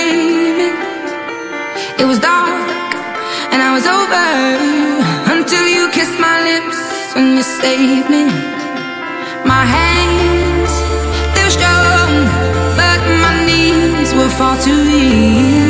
craving. It was dark and I was over until you kissed my lips and you saved me. My hands, they were strong, but my knees were far too weak.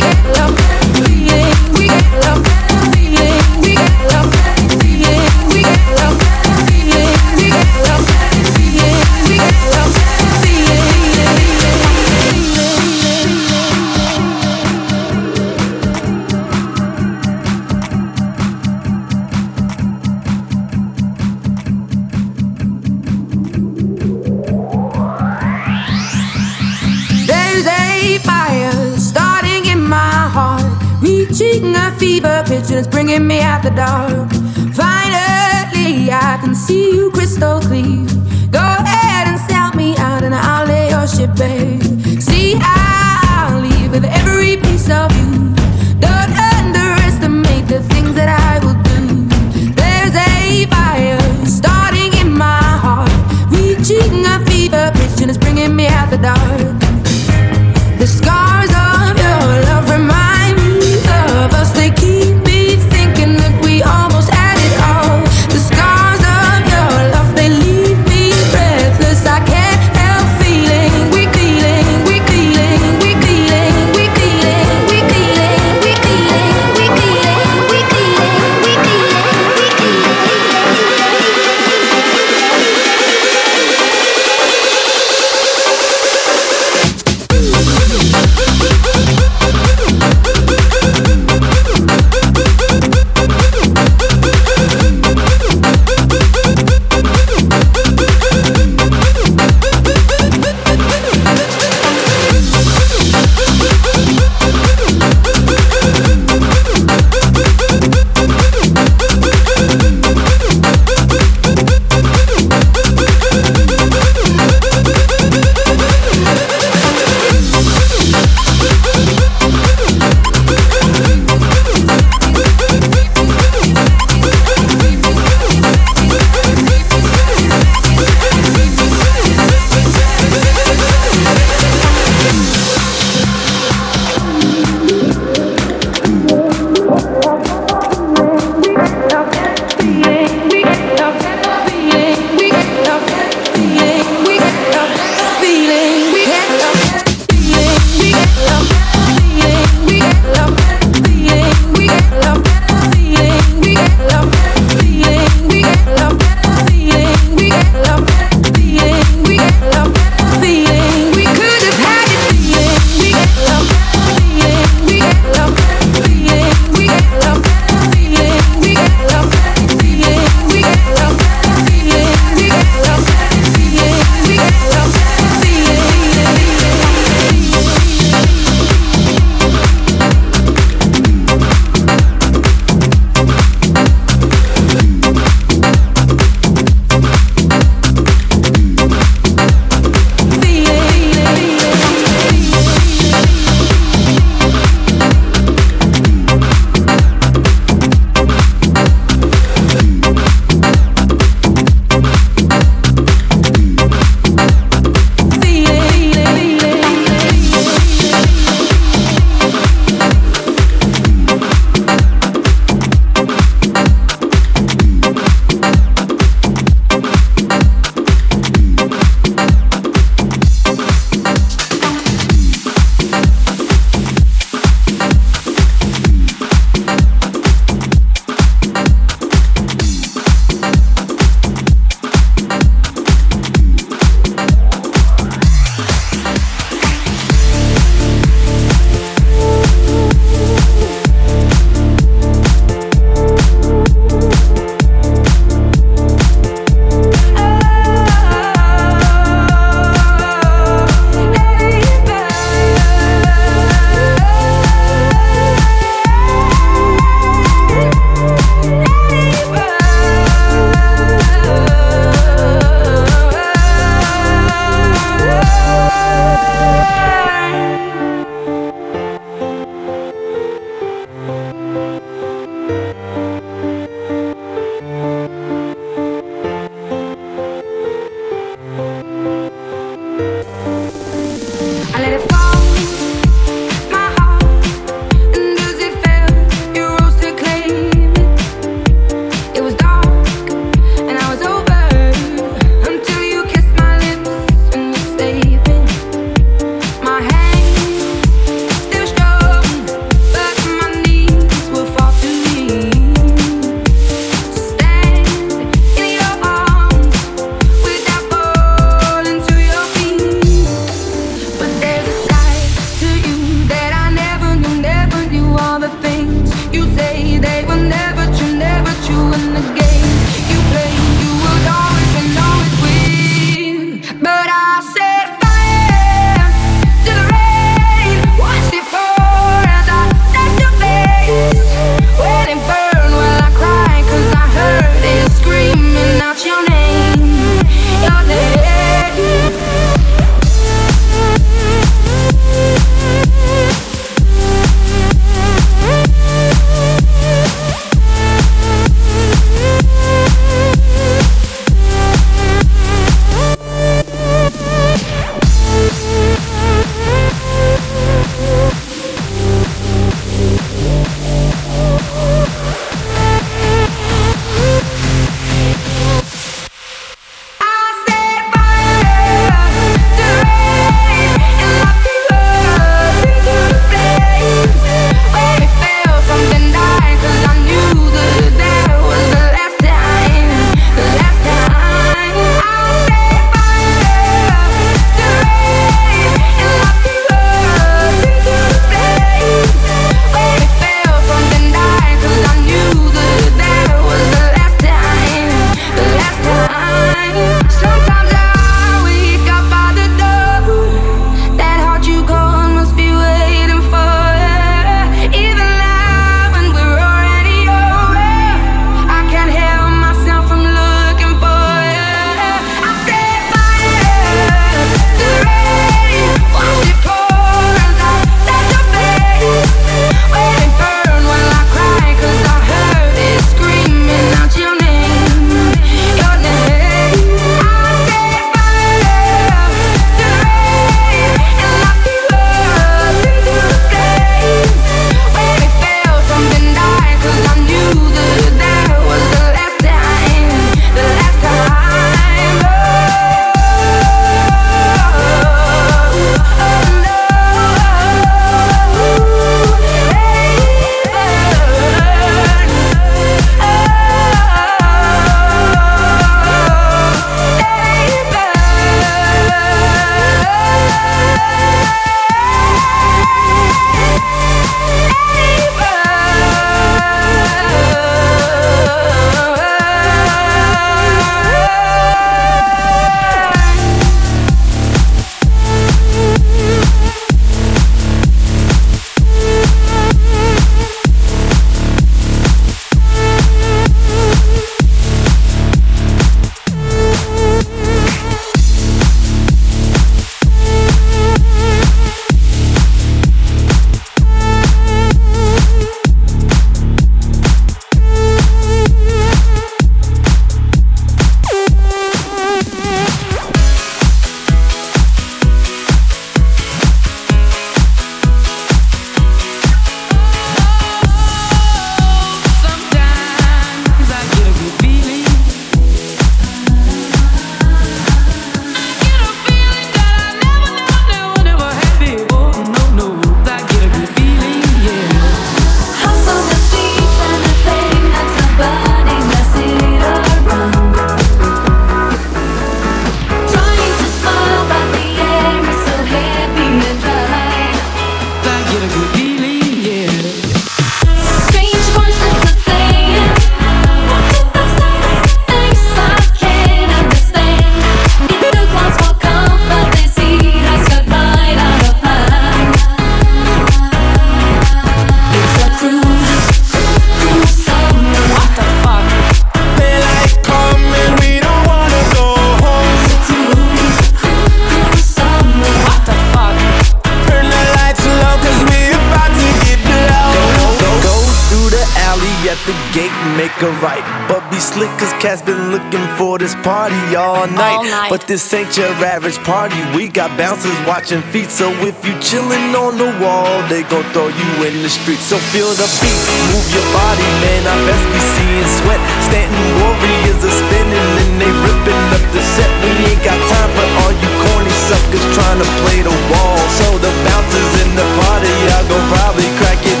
This ain't your average party. We got bouncers watching feet. So if you chillin' on the wall, they gon' throw you in the street. So feel the beat, move your body, man. I best be seeing sweat. Stanton warriors are spinning and they ripping up the set. We ain't got time for all you corny suckers trying to play the wall. So the bouncers in the party, y'all gon' probably crack your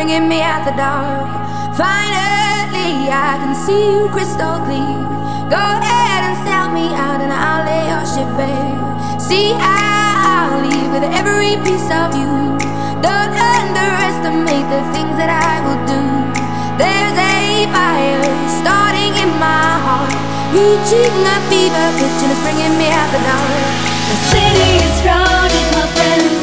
bringing me out the dark. Finally, I can see you crystal clear. Go ahead and sell me out, and I'll lay your shit bare. See, I'll leave with every piece of you. Don't underestimate the things that I will do. There's a fire starting in my heart, reaching a fever pitch, and it's bringing me out the dark. The city is crowded, my friends